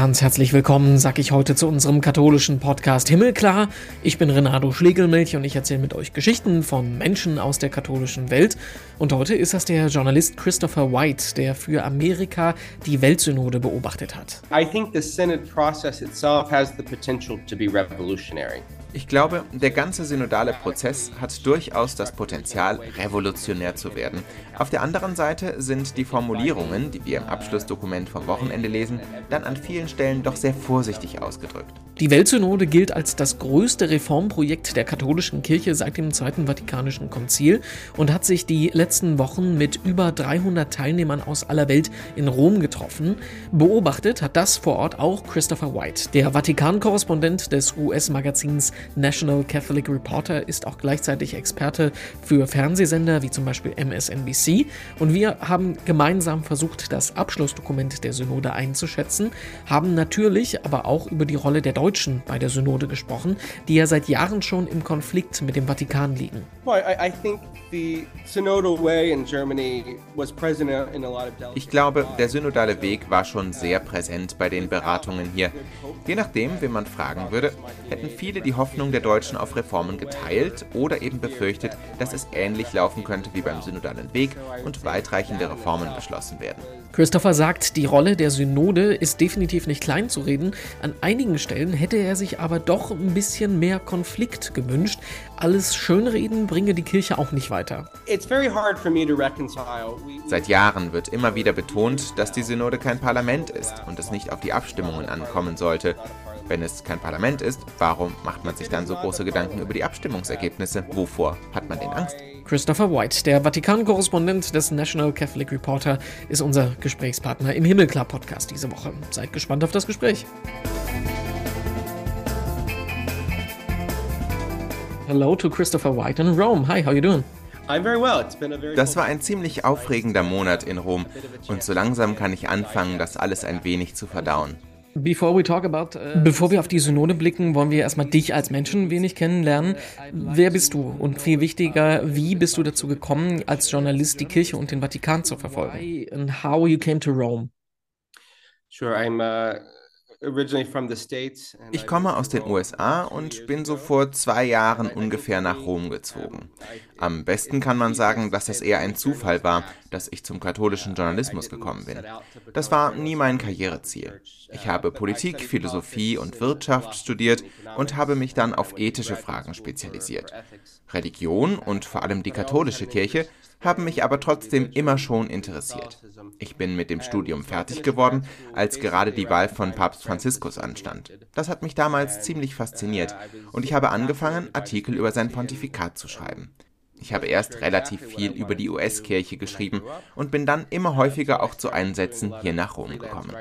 Ganz herzlich willkommen, sag ich heute zu unserem katholischen Podcast Himmelklar. Ich bin Renato Schlegelmilch und ich erzähle mit euch Geschichten von Menschen aus der katholischen Welt. Und heute ist das der Journalist Christopher White, der für Amerika die Weltsynode beobachtet hat. I think the Synod process itself has the potential to be revolutionary. Ich glaube, der ganze synodale Prozess hat durchaus das Potenzial, revolutionär zu werden. Auf der anderen Seite sind die Formulierungen, die wir im Abschlussdokument vom Wochenende lesen, dann an vielen Stellen doch sehr vorsichtig ausgedrückt. Die Weltsynode gilt als das größte Reformprojekt der katholischen Kirche seit dem Zweiten Vatikanischen Konzil und hat sich die letzten Wochen mit über 300 Teilnehmern aus aller Welt in Rom getroffen. Beobachtet hat das vor Ort auch Christopher White. Der Vatikan-Korrespondent des US-Magazins National Catholic Reporter ist auch gleichzeitig Experte für Fernsehsender wie zum Beispiel MSNBC und wir haben gemeinsam versucht, das Abschlussdokument der Synode einzuschätzen, haben natürlich aber auch über die Rolle der Deutschen bei der Synode gesprochen, die ja seit Jahren schon im Konflikt mit dem Vatikan liegen. Ich glaube, der synodale Weg war schon sehr präsent bei den Beratungen hier. Je nachdem, wen man fragen würde, hätten viele die Hoffnung der Deutschen auf Reformen geteilt oder eben befürchtet, dass es ähnlich laufen könnte wie beim synodalen Weg und weitreichende Reformen beschlossen werden. Christopher sagt, die Rolle der Synode ist definitiv nicht klein zu reden. An einigen Stellen hätte er sich aber doch ein bisschen mehr Konflikt gewünscht. Alles Schönreden bringe die Kirche auch nicht weiter. Seit Jahren wird immer wieder betont, dass die Synode kein Parlament ist und es nicht auf die Abstimmungen ankommen sollte. Wenn es kein Parlament ist, warum macht man sich dann so große Gedanken über die Abstimmungsergebnisse? Wovor hat man denn Angst? Christopher White, der Vatikan-Korrespondent des National Catholic Reporter, ist unser Gesprächspartner im Himmelklar-Podcast diese Woche. Seid gespannt auf das Gespräch. Hello to Christopher White in Rome. Hi, how you doing? Das war ein ziemlich aufregender Monat in Rom und so langsam kann ich anfangen, das alles ein wenig zu verdauen. Uh, Bevor wir auf die Synode blicken, wollen wir erstmal dich als Menschen ein wenig kennenlernen. Wer bist du? Und viel wichtiger, wie bist du dazu gekommen, als Journalist die Kirche und den Vatikan zu verfolgen? And how you came to Rome? Sure, I'm uh, ich komme aus den USA und bin so vor zwei Jahren ungefähr nach Rom gezogen. Am besten kann man sagen, dass es eher ein Zufall war, dass ich zum katholischen Journalismus gekommen bin. Das war nie mein Karriereziel. Ich habe Politik, Philosophie und Wirtschaft studiert und habe mich dann auf ethische Fragen spezialisiert. Religion und vor allem die katholische Kirche haben mich aber trotzdem immer schon interessiert. Ich bin mit dem Studium fertig geworden, als gerade die Wahl von Papst Franziskus anstand. Das hat mich damals ziemlich fasziniert und ich habe angefangen, Artikel über sein Pontifikat zu schreiben. Ich habe erst relativ viel über die US-Kirche geschrieben und bin dann immer häufiger auch zu Einsätzen hier nach Rom gekommen.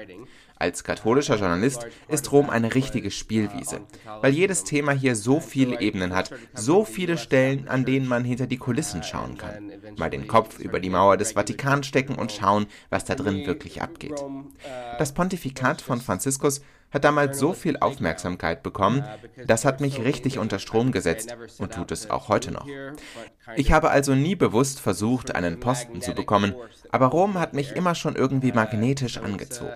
Als katholischer Journalist ist Rom eine richtige Spielwiese, weil jedes Thema hier so viele Ebenen hat, so viele Stellen, an denen man hinter die Kulissen schauen kann. Mal den Kopf über die Mauer des Vatikan stecken und schauen, was da drin wirklich abgeht. Das Pontifikat von Franziskus hat damals so viel Aufmerksamkeit bekommen, das hat mich richtig unter Strom gesetzt und tut es auch heute noch. Ich habe also nie bewusst versucht, einen Posten zu bekommen, aber Rom hat mich immer schon irgendwie magnetisch angezogen.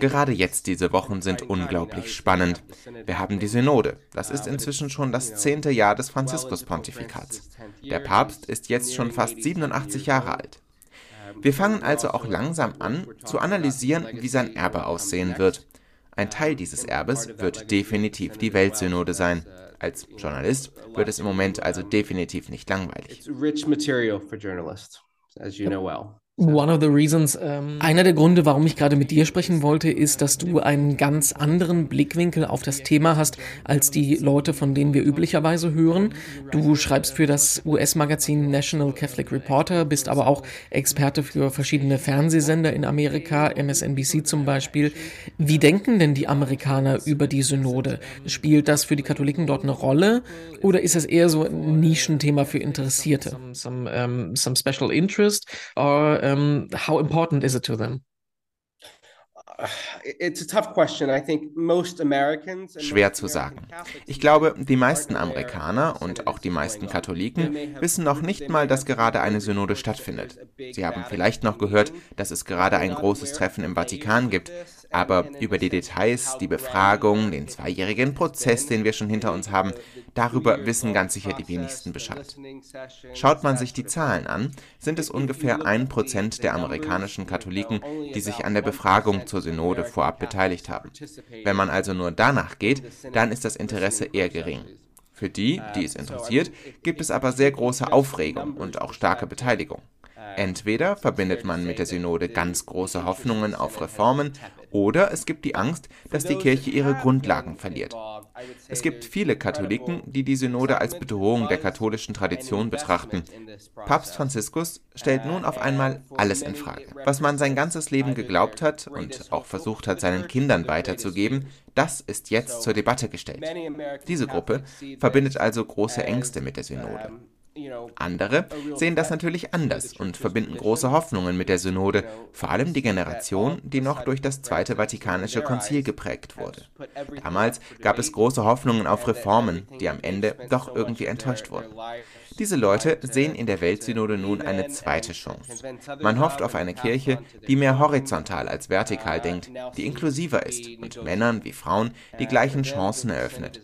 Gerade jetzt diese Wochen sind unglaublich spannend. Wir haben die Synode. Das ist inzwischen schon das zehnte Jahr des Franziskus-Pontifikats. Der Papst ist jetzt schon fast 87 Jahre alt. Wir fangen also auch langsam an zu analysieren, wie sein Erbe aussehen wird. Ein Teil dieses Erbes wird definitiv die Weltsynode sein. Als Journalist wird es im Moment also definitiv nicht langweilig. One of the reasons, ähm, einer der Gründe, warum ich gerade mit dir sprechen wollte, ist, dass du einen ganz anderen Blickwinkel auf das Thema hast als die Leute, von denen wir üblicherweise hören. Du schreibst für das US-Magazin National Catholic Reporter, bist aber auch Experte für verschiedene Fernsehsender in Amerika, MSNBC zum Beispiel. Wie denken denn die Amerikaner über die Synode? Spielt das für die Katholiken dort eine Rolle oder ist es eher so ein Nischenthema für Interessierte? Some, some, um, some special interest or um, how important is it to them? Schwer zu sagen. Ich glaube, die meisten Amerikaner und auch die meisten Katholiken wissen noch nicht mal, dass gerade eine Synode stattfindet. Sie haben vielleicht noch gehört, dass es gerade ein großes Treffen im Vatikan gibt, Aber über die Details, die Befragung, den zweijährigen Prozess, den wir schon hinter uns haben, darüber wissen ganz sicher die wenigsten Bescheid. Schaut man sich die Zahlen an, sind es ungefähr ein Prozent der amerikanischen Katholiken, die sich an der Befragung zur Synode vorab beteiligt haben. Wenn man also nur danach geht, dann ist das Interesse eher gering. Für die, die es interessiert, gibt es aber sehr große Aufregung und auch starke Beteiligung. Entweder verbindet man mit der Synode ganz große Hoffnungen auf Reformen oder es gibt die Angst, dass die Kirche ihre Grundlagen verliert. Es gibt viele Katholiken, die die Synode als Bedrohung der katholischen Tradition betrachten. Papst Franziskus stellt nun auf einmal alles in Frage. Was man sein ganzes Leben geglaubt hat und auch versucht hat, seinen Kindern weiterzugeben, das ist jetzt zur Debatte gestellt. Diese Gruppe verbindet also große Ängste mit der Synode. Andere sehen das natürlich anders und verbinden große Hoffnungen mit der Synode, vor allem die Generation, die noch durch das Zweite Vatikanische Konzil geprägt wurde. Damals gab es große Hoffnungen auf Reformen, die am Ende doch irgendwie enttäuscht wurden. Diese Leute sehen in der Weltsynode nun eine zweite Chance. Man hofft auf eine Kirche, die mehr horizontal als vertikal denkt, die inklusiver ist und Männern wie Frauen die gleichen Chancen eröffnet.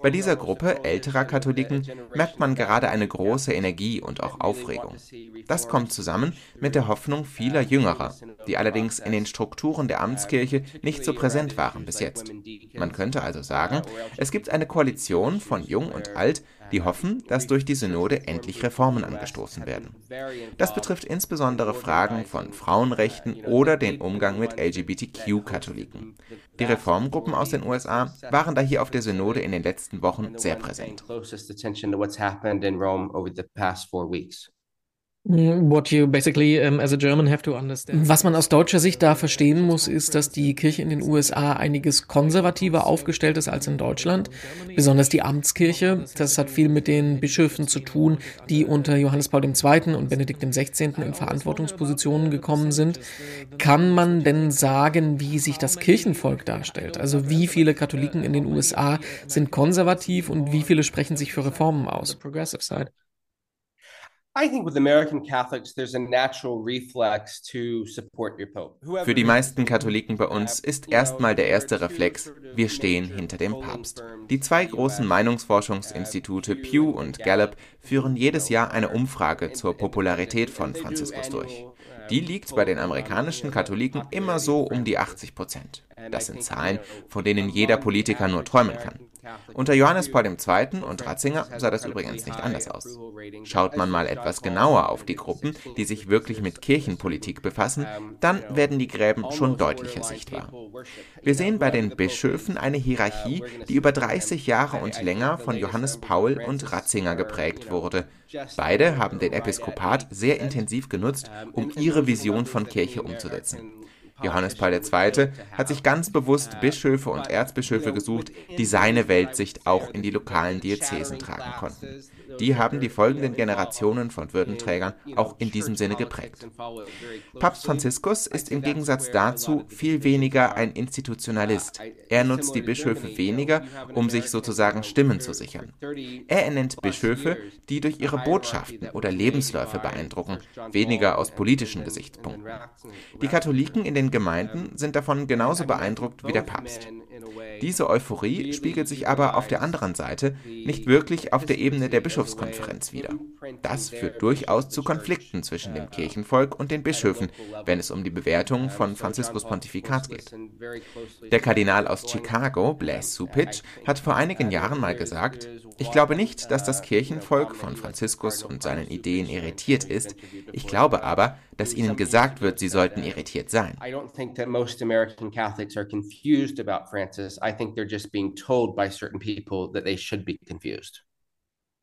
Bei dieser Gruppe älterer Katholiken merkt man gerade eine große Energie und auch Aufregung. Das kommt zusammen mit der Hoffnung vieler Jüngerer, die allerdings in den Strukturen der Amtskirche nicht so präsent waren bis jetzt. Man könnte also sagen, es gibt eine Koalition von Jung und Alt, die hoffen, dass durch die Synode endlich Reformen angestoßen werden. Das betrifft insbesondere Fragen von Frauenrechten oder den Umgang mit LGBTQ-Katholiken. Die Reformgruppen aus den USA waren da hier auf der Synode in den letzten Wochen sehr präsent. Was man aus deutscher Sicht da verstehen muss, ist, dass die Kirche in den USA einiges konservativer aufgestellt ist als in Deutschland, besonders die Amtskirche. Das hat viel mit den Bischöfen zu tun, die unter Johannes Paul II. und Benedikt XVI. in Verantwortungspositionen gekommen sind. Kann man denn sagen, wie sich das Kirchenvolk darstellt? Also wie viele Katholiken in den USA sind konservativ und wie viele sprechen sich für Reformen aus? Progressive side. Für die meisten Katholiken bei uns ist erstmal der erste Reflex, wir stehen hinter dem Papst. Die zwei großen Meinungsforschungsinstitute Pew und Gallup führen jedes Jahr eine Umfrage zur Popularität von Franziskus durch. Die liegt bei den amerikanischen Katholiken immer so um die 80 Prozent. Das sind Zahlen, von denen jeder Politiker nur träumen kann. Unter Johannes Paul II. und Ratzinger sah das übrigens nicht anders aus. Schaut man mal etwas genauer auf die Gruppen, die sich wirklich mit Kirchenpolitik befassen, dann werden die Gräben schon deutlicher sichtbar. Wir sehen bei den Bischöfen eine Hierarchie, die über 30 Jahre und länger von Johannes Paul und Ratzinger geprägt wurde. Beide haben den Episkopat sehr intensiv genutzt, um ihre Vision von Kirche umzusetzen. Johannes Paul II. hat sich ganz bewusst Bischöfe und Erzbischöfe gesucht, die seine Weltsicht auch in die lokalen Diözesen tragen konnten. Die haben die folgenden Generationen von Würdenträgern auch in diesem Sinne geprägt. Papst Franziskus ist im Gegensatz dazu viel weniger ein Institutionalist. Er nutzt die Bischöfe weniger, um sich sozusagen Stimmen zu sichern. Er ernennt Bischöfe, die durch ihre Botschaften oder Lebensläufe beeindrucken, weniger aus politischen Gesichtspunkten. Die Katholiken in den Gemeinden sind davon genauso beeindruckt wie der Papst. Diese Euphorie spiegelt sich aber auf der anderen Seite nicht wirklich auf der Ebene der Bischofskonferenz wider. Das führt durchaus zu Konflikten zwischen dem Kirchenvolk und den Bischöfen, wenn es um die Bewertung von Franziskus Pontifikat geht. Der Kardinal aus Chicago, Blaise Supich, hat vor einigen Jahren mal gesagt, ich glaube nicht, dass das Kirchenvolk von Franziskus und seinen Ideen irritiert ist, ich glaube aber, dass ihnen gesagt wird, sie sollten irritiert sein. I don't think that most American Catholics are confused about Francis. I think they're just being told by certain people that they should be confused.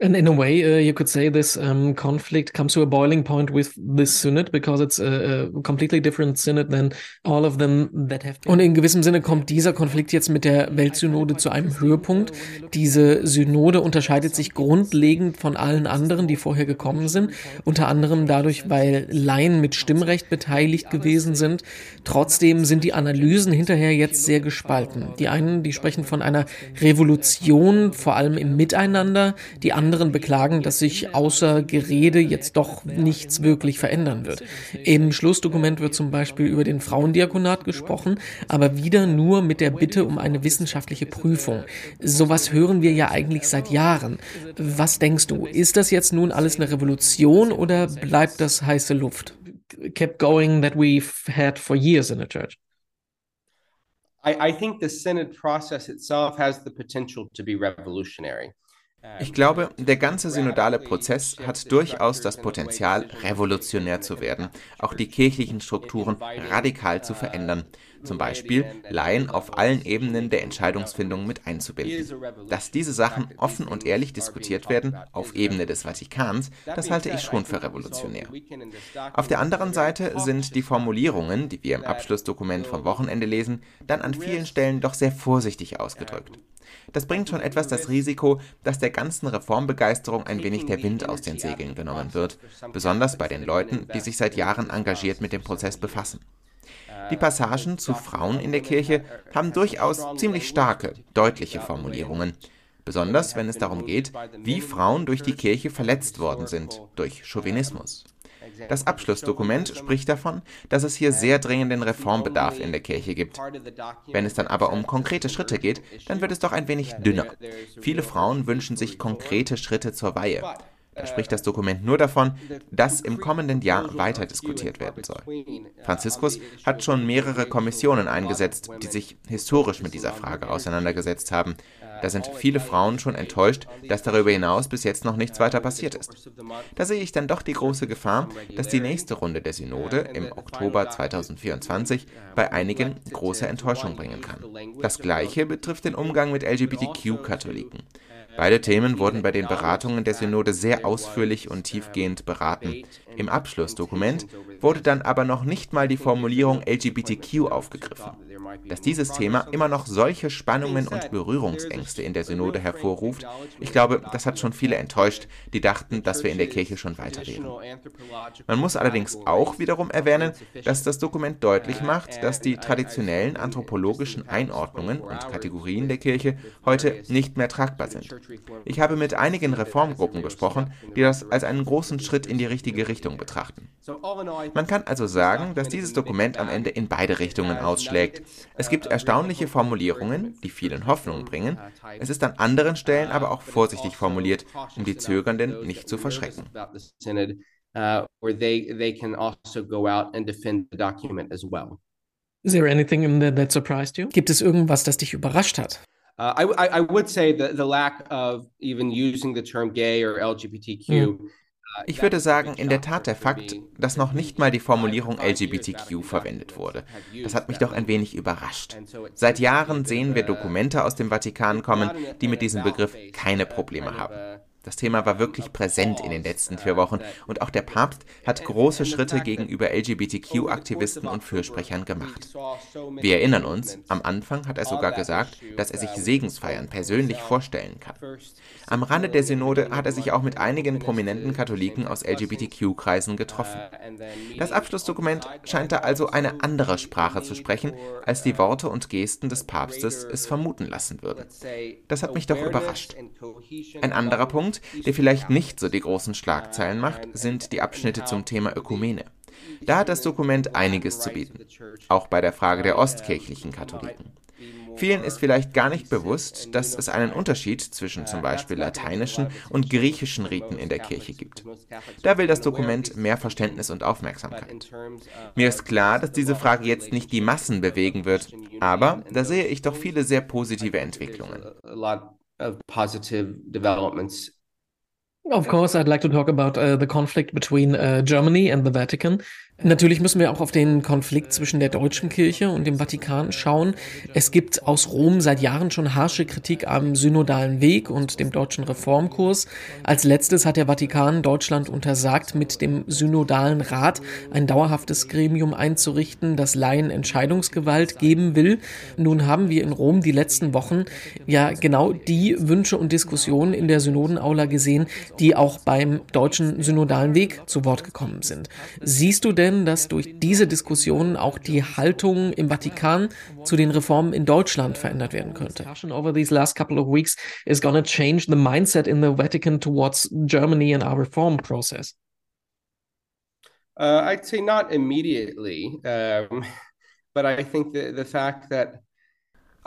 And in a way, uh, you could say this um, conflict comes to a boiling point with this synod because it's a, a, completely different synod than all of them that have. Und in gewissem Sinne kommt dieser Konflikt jetzt mit der Weltsynode zu einem Höhepunkt. Diese Synode unterscheidet sich grundlegend von allen anderen, die vorher gekommen sind. Unter anderem dadurch, weil Laien mit Stimmrecht beteiligt gewesen sind. Trotzdem sind die Analysen hinterher jetzt sehr gespalten. Die einen, die sprechen von einer Revolution, vor allem im Miteinander. Die anderen anderen beklagen, dass sich außer Gerede jetzt doch nichts wirklich verändern wird. Im Schlussdokument wird zum Beispiel über den Frauendiakonat gesprochen, aber wieder nur mit der Bitte um eine wissenschaftliche Prüfung. Sowas hören wir ja eigentlich seit Jahren. Was denkst du? Ist das jetzt nun alles eine Revolution oder bleibt das heiße Luft? Kept going that we've had for years in the church. I, I think the Synod process itself has the potential to be revolutionary. Ich glaube, der ganze synodale Prozess hat durchaus das Potenzial, revolutionär zu werden, auch die kirchlichen Strukturen radikal zu verändern, zum Beispiel Laien auf allen Ebenen der Entscheidungsfindung mit einzubinden. Dass diese Sachen offen und ehrlich diskutiert werden, auf Ebene des Vatikans, das halte ich schon für revolutionär. Auf der anderen Seite sind die Formulierungen, die wir im Abschlussdokument vom Wochenende lesen, dann an vielen Stellen doch sehr vorsichtig ausgedrückt. Das bringt schon etwas das Risiko, dass der ganzen Reformbegeisterung ein wenig der Wind aus den Segeln genommen wird, besonders bei den Leuten, die sich seit Jahren engagiert mit dem Prozess befassen. Die Passagen zu Frauen in der Kirche haben durchaus ziemlich starke, deutliche Formulierungen, besonders wenn es darum geht, wie Frauen durch die Kirche verletzt worden sind, durch Chauvinismus. Das Abschlussdokument spricht davon, dass es hier sehr dringenden Reformbedarf in der Kirche gibt. Wenn es dann aber um konkrete Schritte geht, dann wird es doch ein wenig dünner. Viele Frauen wünschen sich konkrete Schritte zur Weihe. Da spricht das Dokument nur davon, dass im kommenden Jahr weiter diskutiert werden soll. Franziskus hat schon mehrere Kommissionen eingesetzt, die sich historisch mit dieser Frage auseinandergesetzt haben. Da sind viele Frauen schon enttäuscht, dass darüber hinaus bis jetzt noch nichts weiter passiert ist. Da sehe ich dann doch die große Gefahr, dass die nächste Runde der Synode im Oktober 2024 bei einigen große Enttäuschung bringen kann. Das gleiche betrifft den Umgang mit LGBTQ-Katholiken. Beide Themen wurden bei den Beratungen der Synode sehr ausführlich und tiefgehend beraten. Im Abschlussdokument wurde dann aber noch nicht mal die Formulierung LGBTQ aufgegriffen. Dass dieses Thema immer noch solche Spannungen und Berührungsängste in der Synode hervorruft, ich glaube, das hat schon viele enttäuscht, die dachten, dass wir in der Kirche schon weiter wären. Man muss allerdings auch wiederum erwähnen, dass das Dokument deutlich macht, dass die traditionellen anthropologischen Einordnungen und Kategorien der Kirche heute nicht mehr tragbar sind. Ich habe mit einigen Reformgruppen gesprochen, die das als einen großen Schritt in die richtige Richtung betrachten. Man kann also sagen, dass dieses Dokument am Ende in beide Richtungen ausschlägt. Es gibt erstaunliche Formulierungen, die vielen Hoffnung bringen. Es ist an anderen Stellen aber auch vorsichtig formuliert, um die Zögernden nicht zu verschrecken. Gibt es irgendwas, das dich überrascht hat? Uh, I, I would say that the lack of even using the term gay or LGBTQ mm. Ich würde sagen, in der Tat der Fakt, dass noch nicht mal die Formulierung LGBTQ verwendet wurde. Das hat mich doch ein wenig überrascht. Seit Jahren sehen wir Dokumente aus dem Vatikan kommen, die mit diesem Begriff keine Probleme haben. Das Thema war wirklich präsent in den letzten vier Wochen und auch der Papst hat große Schritte gegenüber LGBTQ-Aktivisten und Fürsprechern gemacht. Wir erinnern uns, am Anfang hat er sogar gesagt, dass er sich Segensfeiern persönlich vorstellen kann. Am Rande der Synode hat er sich auch mit einigen prominenten Katholiken aus LGBTQ-Kreisen getroffen. Das Abschlussdokument scheint da also eine andere Sprache zu sprechen, als die Worte und Gesten des Papstes es vermuten lassen würden. Das hat mich doch überrascht. Ein anderer Punkt, der vielleicht nicht so die großen Schlagzeilen macht, sind die Abschnitte zum Thema Ökumene. Da hat das Dokument einiges zu bieten, auch bei der Frage der ostkirchlichen Katholiken. Vielen ist vielleicht gar nicht bewusst, dass es einen Unterschied zwischen zum Beispiel lateinischen und griechischen Riten in der Kirche gibt. Da will das Dokument mehr Verständnis und Aufmerksamkeit. Mir ist klar, dass diese Frage jetzt nicht die Massen bewegen wird, aber da sehe ich doch viele sehr positive Entwicklungen. Of course, I'd like to talk about uh, the conflict between uh, Germany and the Vatican. Natürlich müssen wir auch auf den Konflikt zwischen der deutschen Kirche und dem Vatikan schauen. Es gibt aus Rom seit Jahren schon harsche Kritik am synodalen Weg und dem deutschen Reformkurs. Als letztes hat der Vatikan Deutschland untersagt, mit dem synodalen Rat ein dauerhaftes Gremium einzurichten, das Laien Entscheidungsgewalt geben will. Nun haben wir in Rom die letzten Wochen ja genau die Wünsche und Diskussionen in der Synodenaula gesehen, die auch beim deutschen synodalen Weg zu Wort gekommen sind. Siehst du denn, dass durch diese Diskussionen auch die Haltung im Vatikan zu den Reformen in Deutschland verändert werden könnte? Over these last couple of weeks is going to change the mindset in the Vatican towards Germany and our reform process. Uh, I'd say not immediately, um, but I think the the fact that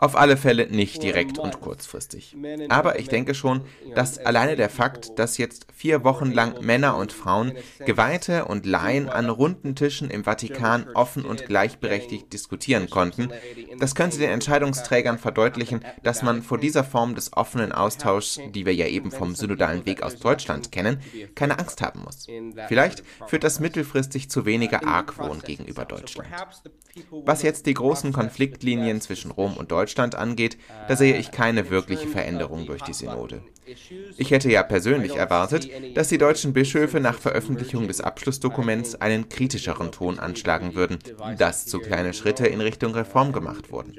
Auf alle Fälle nicht direkt und kurzfristig. Aber ich denke schon, dass alleine der Fakt, dass jetzt vier Wochen lang Männer und Frauen, Geweihte und Laien an runden Tischen im Vatikan offen und gleichberechtigt diskutieren konnten, das könnte den Entscheidungsträgern verdeutlichen, dass man vor dieser Form des offenen Austauschs, die wir ja eben vom synodalen Weg aus Deutschland kennen, keine Angst haben muss. Vielleicht führt das mittelfristig zu weniger Argwohn gegenüber Deutschland. Was jetzt die großen Konfliktlinien zwischen Rom und Deutschland Deutschland angeht, da sehe ich keine wirkliche Veränderung durch die Synode. Ich hätte ja persönlich erwartet, dass die deutschen Bischöfe nach Veröffentlichung des Abschlussdokuments einen kritischeren Ton anschlagen würden, dass zu kleine Schritte in Richtung Reform gemacht wurden.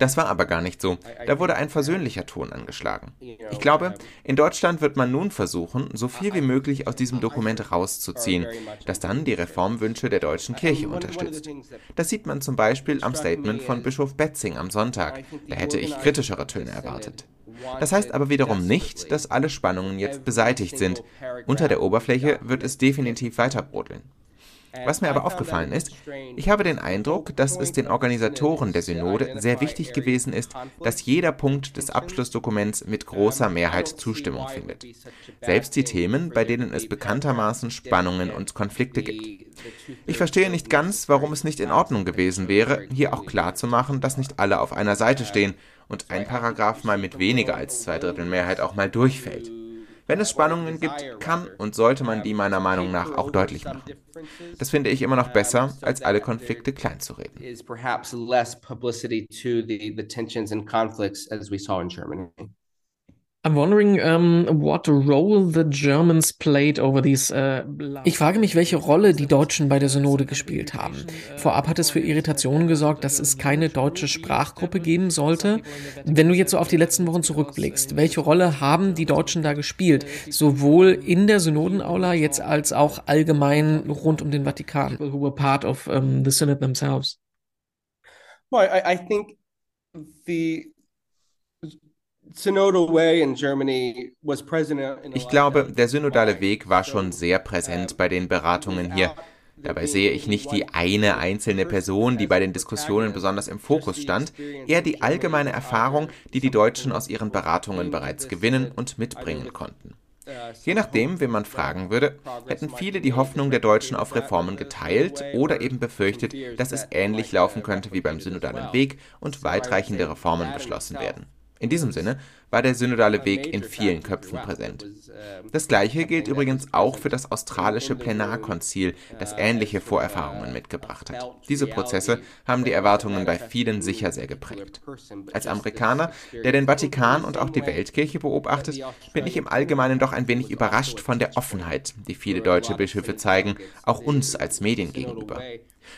Das war aber gar nicht so. Da wurde ein versöhnlicher Ton angeschlagen. Ich glaube, in Deutschland wird man nun versuchen, so viel wie möglich aus diesem Dokument rauszuziehen, das dann die Reformwünsche der deutschen Kirche unterstützt. Das sieht man zum Beispiel am Statement von Bischof Betzing am Sonntag. Da hätte ich kritischere Töne erwartet. Das heißt aber wiederum nicht, dass alle Spannungen jetzt beseitigt sind. Unter der Oberfläche wird es definitiv weiter brodeln. Was mir aber aufgefallen ist, ich habe den Eindruck, dass es den Organisatoren der Synode sehr wichtig gewesen ist, dass jeder Punkt des Abschlussdokuments mit großer Mehrheit Zustimmung findet. Selbst die Themen, bei denen es bekanntermaßen Spannungen und Konflikte gibt. Ich verstehe nicht ganz, warum es nicht in Ordnung gewesen wäre, hier auch klarzumachen, dass nicht alle auf einer Seite stehen und ein Paragraph mal mit weniger als zwei Drittel Mehrheit auch mal durchfällt. Wenn es Spannungen gibt, kann und sollte man die meiner Meinung nach auch deutlich machen. Das finde ich immer noch besser, als alle Konflikte kleinzureden. I'm wondering um, what role the Germans played over these. Uh, ich frage mich, welche Rolle die Deutschen bei der Synode gespielt haben. Vorab hat es für Irritationen gesorgt, dass es keine deutsche Sprachgruppe geben sollte. Wenn du jetzt so auf die letzten Wochen zurückblickst, welche Rolle haben die Deutschen da gespielt, sowohl in der Synodenaula jetzt als auch allgemein rund um den Vatikan, who were part of um, the synod themselves? Well, I, I think the ich glaube, der synodale Weg war schon sehr präsent bei den Beratungen hier. Dabei sehe ich nicht die eine einzelne Person, die bei den Diskussionen besonders im Fokus stand, eher die allgemeine Erfahrung, die die Deutschen aus ihren Beratungen bereits gewinnen und mitbringen konnten. Je nachdem, wen man fragen würde, hätten viele die Hoffnung der Deutschen auf Reformen geteilt oder eben befürchtet, dass es ähnlich laufen könnte wie beim synodalen Weg und weitreichende Reformen beschlossen werden. In diesem Sinne war der synodale Weg in vielen Köpfen präsent. Das gleiche gilt übrigens auch für das australische Plenarkonzil, das ähnliche Vorerfahrungen mitgebracht hat. Diese Prozesse haben die Erwartungen bei vielen sicher sehr geprägt. Als Amerikaner, der den Vatikan und auch die Weltkirche beobachtet, bin ich im Allgemeinen doch ein wenig überrascht von der Offenheit, die viele deutsche Bischöfe zeigen, auch uns als Medien gegenüber.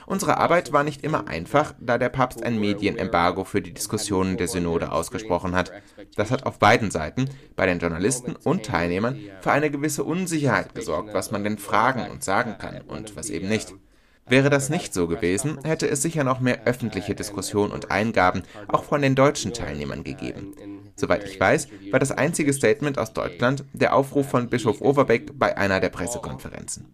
Unsere Arbeit war nicht immer einfach, da der Papst ein Medienembargo für die Diskussionen der Synode ausgesprochen hat. Das hat auf beiden Seiten, bei den Journalisten und Teilnehmern, für eine gewisse Unsicherheit gesorgt, was man denn fragen und sagen kann und was eben nicht. Wäre das nicht so gewesen, hätte es sicher noch mehr öffentliche Diskussion und Eingaben auch von den deutschen Teilnehmern gegeben. Soweit ich weiß, war das einzige Statement aus Deutschland der Aufruf von Bischof Overbeck bei einer der Pressekonferenzen.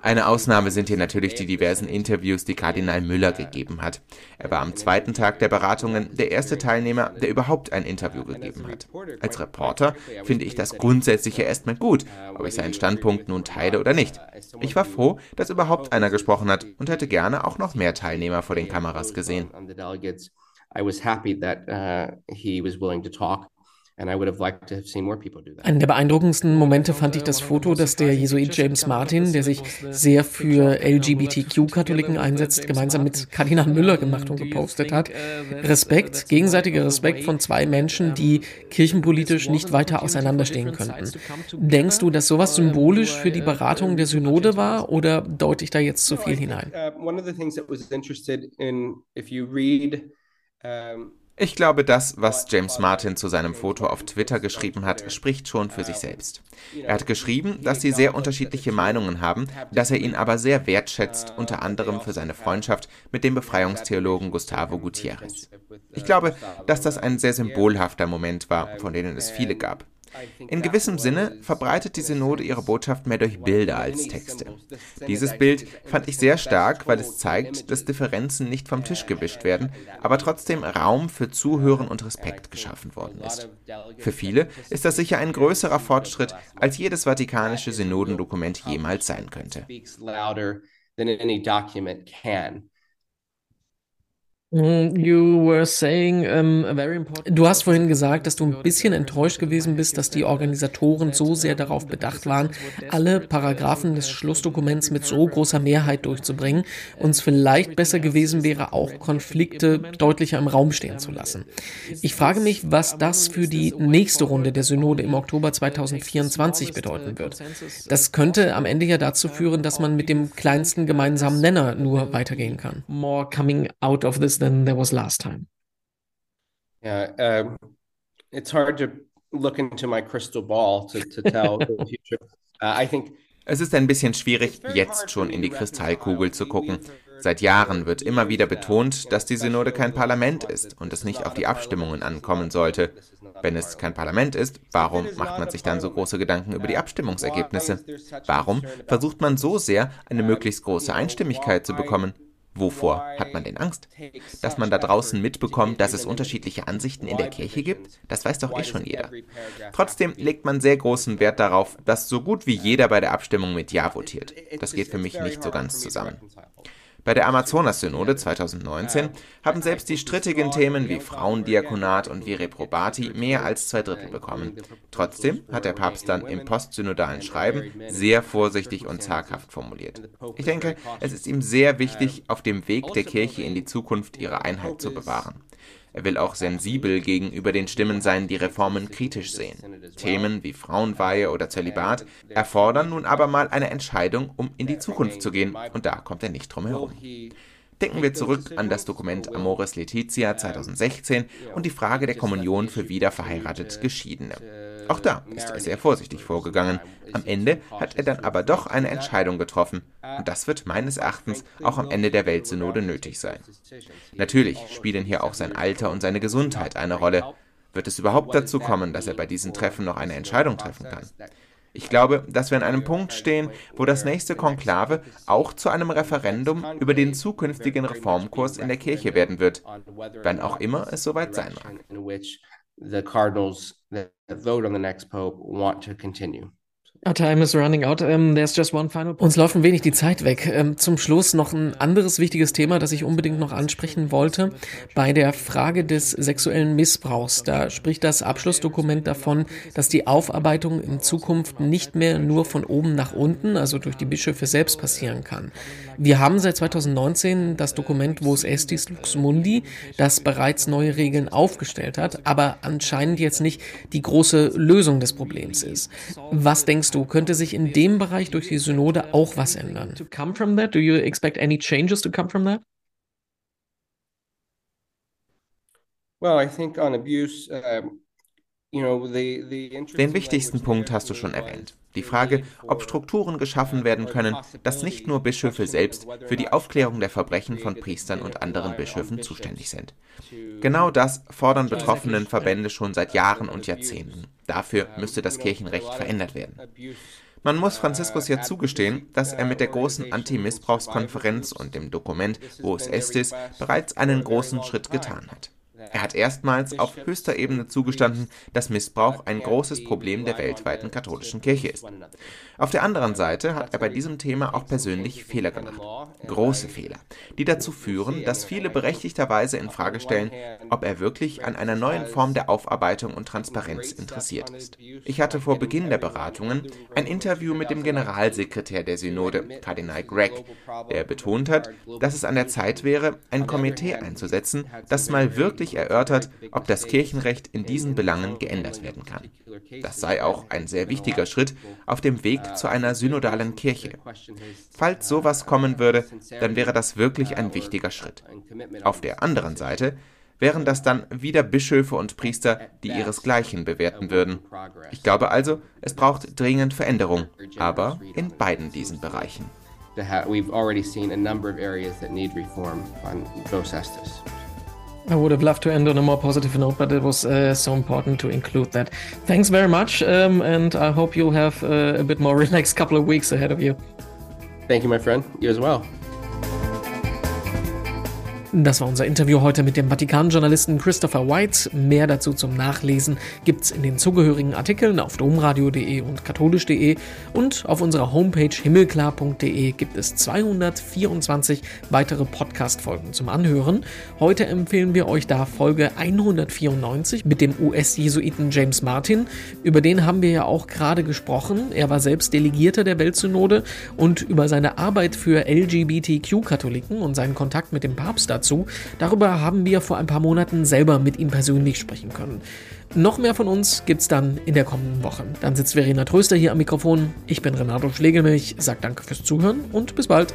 Eine Ausnahme sind hier natürlich die diversen Interviews, die Kardinal Müller gegeben hat. Er war am zweiten Tag der Beratungen der erste Teilnehmer, der überhaupt ein Interview gegeben hat. Als Reporter finde ich das grundsätzliche erstmal gut, ob ich seinen Standpunkt nun teile oder nicht. Ich war froh, dass überhaupt einer gesprochen hat und hätte gerne auch noch mehr Teilnehmer vor den Kameras gesehen. Uh. Einen der beeindruckendsten Momente fand ich das Foto, das der Jesuit James Martin, der sich sehr für LGBTQ-Katholiken einsetzt, gemeinsam mit Kardinal Müller gemacht und gepostet hat. Respekt, gegenseitiger Respekt von zwei Menschen, die kirchenpolitisch nicht weiter auseinanderstehen könnten. Denkst du, dass sowas symbolisch für die Beratung der Synode war oder deute ich da jetzt zu viel hinein? Ich glaube, das, was James Martin zu seinem Foto auf Twitter geschrieben hat, spricht schon für sich selbst. Er hat geschrieben, dass sie sehr unterschiedliche Meinungen haben, dass er ihn aber sehr wertschätzt, unter anderem für seine Freundschaft mit dem Befreiungstheologen Gustavo Gutierrez. Ich glaube, dass das ein sehr symbolhafter Moment war, von denen es viele gab. In gewissem Sinne verbreitet die Synode ihre Botschaft mehr durch Bilder als Texte. Dieses Bild fand ich sehr stark, weil es zeigt, dass Differenzen nicht vom Tisch gewischt werden, aber trotzdem Raum für Zuhören und Respekt geschaffen worden ist. Für viele ist das sicher ein größerer Fortschritt, als jedes vatikanische Synodendokument jemals sein könnte. Mm, du hast vorhin gesagt, dass du ein bisschen enttäuscht gewesen bist, dass die Organisatoren so sehr darauf bedacht waren, alle Paragraphen des Schlussdokuments mit so großer Mehrheit durchzubringen und es vielleicht besser gewesen wäre, auch Konflikte deutlicher im Raum stehen zu lassen. Ich frage mich, was das für die nächste Runde der Synode im Oktober 2024 bedeuten wird. Das könnte am Ende ja dazu führen, dass man mit dem kleinsten gemeinsamen Nenner nur weitergehen kann. More coming out of this than there was last time. Yeah, um, it's hard to look into my crystal ball to, to tell the future. Uh, I think es ist ein bisschen schwierig, jetzt schon in die Kristallkugel zu gucken. Seit Jahren wird immer wieder betont, dass die Synode kein Parlament ist und es nicht auf die Abstimmungen ankommen sollte. Wenn es kein Parlament ist, warum macht man sich dann so große Gedanken über die Abstimmungsergebnisse? Warum versucht man so sehr, eine möglichst große Einstimmigkeit zu bekommen? Wovor hat man denn Angst? Dass man da draußen mitbekommt, dass es unterschiedliche Ansichten in der Kirche gibt? Das weiß doch eh schon jeder. Trotzdem legt man sehr großen Wert darauf, dass so gut wie jeder bei der Abstimmung mit Ja votiert. Das geht für mich nicht so ganz zusammen. Bei der Amazonas-Synode 2019 haben selbst die strittigen Themen wie Frauendiakonat und Vire Probati mehr als zwei Drittel bekommen. Trotzdem hat der Papst dann im postsynodalen Schreiben sehr vorsichtig und zaghaft formuliert. Ich denke, es ist ihm sehr wichtig, auf dem Weg der Kirche in die Zukunft ihre Einheit zu bewahren. Er will auch sensibel gegenüber den Stimmen sein, die Reformen kritisch sehen. Themen wie Frauenweihe oder Zölibat erfordern nun aber mal eine Entscheidung, um in die Zukunft zu gehen, und da kommt er nicht drum herum. Denken wir zurück an das Dokument Amoris Laetitia 2016 und die Frage der Kommunion für wiederverheiratete Geschiedene. Auch da ist er sehr vorsichtig vorgegangen. Am Ende hat er dann aber doch eine Entscheidung getroffen. Und das wird meines Erachtens auch am Ende der Weltsynode nötig sein. Natürlich spielen hier auch sein Alter und seine Gesundheit eine Rolle. Wird es überhaupt dazu kommen, dass er bei diesen Treffen noch eine Entscheidung treffen kann? Ich glaube, dass wir an einem Punkt stehen, wo das nächste Konklave auch zu einem Referendum über den zukünftigen Reformkurs in der Kirche werden wird, wann auch immer es soweit sein mag. The cardinals that vote on the next pope want to continue. Our time is running out. Um, there's just one final Uns läuft ein wenig die Zeit weg. Um, zum Schluss noch ein anderes wichtiges Thema, das ich unbedingt noch ansprechen wollte. Bei der Frage des sexuellen Missbrauchs. Da spricht das Abschlussdokument davon, dass die Aufarbeitung in Zukunft nicht mehr nur von oben nach unten, also durch die Bischöfe selbst passieren kann. Wir haben seit 2019 das Dokument Vos Estis Lux Mundi, das bereits neue Regeln aufgestellt hat, aber anscheinend jetzt nicht die große Lösung des Problems ist. Was denkst denkst du, könnte sich in dem Bereich durch die Synode auch was ändern? To come from that, do you expect any changes to come from that? Well, I think on abuse, um, den wichtigsten Punkt hast du schon erwähnt. Die Frage, ob Strukturen geschaffen werden können, dass nicht nur Bischöfe selbst für die Aufklärung der Verbrechen von Priestern und anderen Bischöfen zuständig sind. Genau das fordern betroffenen Verbände schon seit Jahren und Jahrzehnten. Dafür müsste das Kirchenrecht verändert werden. Man muss Franziskus ja zugestehen, dass er mit der großen Anti-Missbrauchskonferenz und dem Dokument Vos Estis bereits einen großen Schritt getan hat. Er hat erstmals auf höchster Ebene zugestanden, dass Missbrauch ein großes Problem der weltweiten katholischen Kirche ist. Auf der anderen Seite hat er bei diesem Thema auch persönlich Fehler gemacht. Große Fehler, die dazu führen, dass viele berechtigterweise in Frage stellen, ob er wirklich an einer neuen Form der Aufarbeitung und Transparenz interessiert ist. Ich hatte vor Beginn der Beratungen ein Interview mit dem Generalsekretär der Synode, Kardinal Gregg, der betont hat, dass es an der Zeit wäre, ein Komitee einzusetzen, das mal wirklich erörtert, ob das Kirchenrecht in diesen Belangen geändert werden kann. Das sei auch ein sehr wichtiger Schritt auf dem Weg zu einer synodalen Kirche. Falls sowas kommen würde, dann wäre das wirklich ein wichtiger Schritt. Auf der anderen Seite wären das dann wieder Bischöfe und Priester, die ihresgleichen bewerten würden. Ich glaube also, es braucht dringend Veränderung, aber in beiden diesen Bereichen. We've already seen a number of areas that need reform on Vos Estis. I would have loved to end on a more positive note, but it was uh, so important to include that. Thanks very much, um, and I hope you'll have uh, a bit more relaxed couple of weeks ahead of you. Thank you, my friend. You as well. Das war unser Interview heute mit dem Vatikan-Journalisten Christopher White. Mehr dazu zum Nachlesen gibt's in den zugehörigen Artikeln auf domradio.de und katholisch.de und auf unserer Homepage himmelklar.de gibt es 224 weitere Podcast-Folgen zum Anhören. Heute empfehlen wir euch da Folge 194 mit dem US-Jesuiten James Martin. Über den haben wir ja auch gerade gesprochen. Er war selbst Delegierter der Weltsynode und über seine Arbeit für LGBTQ-Katholiken und seinen Kontakt mit dem Papst dazu. Darüber haben wir vor ein paar Monaten selber mit ihm persönlich sprechen können. Noch mehr von uns gibt's dann in der kommenden Woche. Dann sitzt Verena Tröster hier am Mikrofon. Ich bin Renato Schlegelmilch, sag danke fürs Zuhören und bis bald.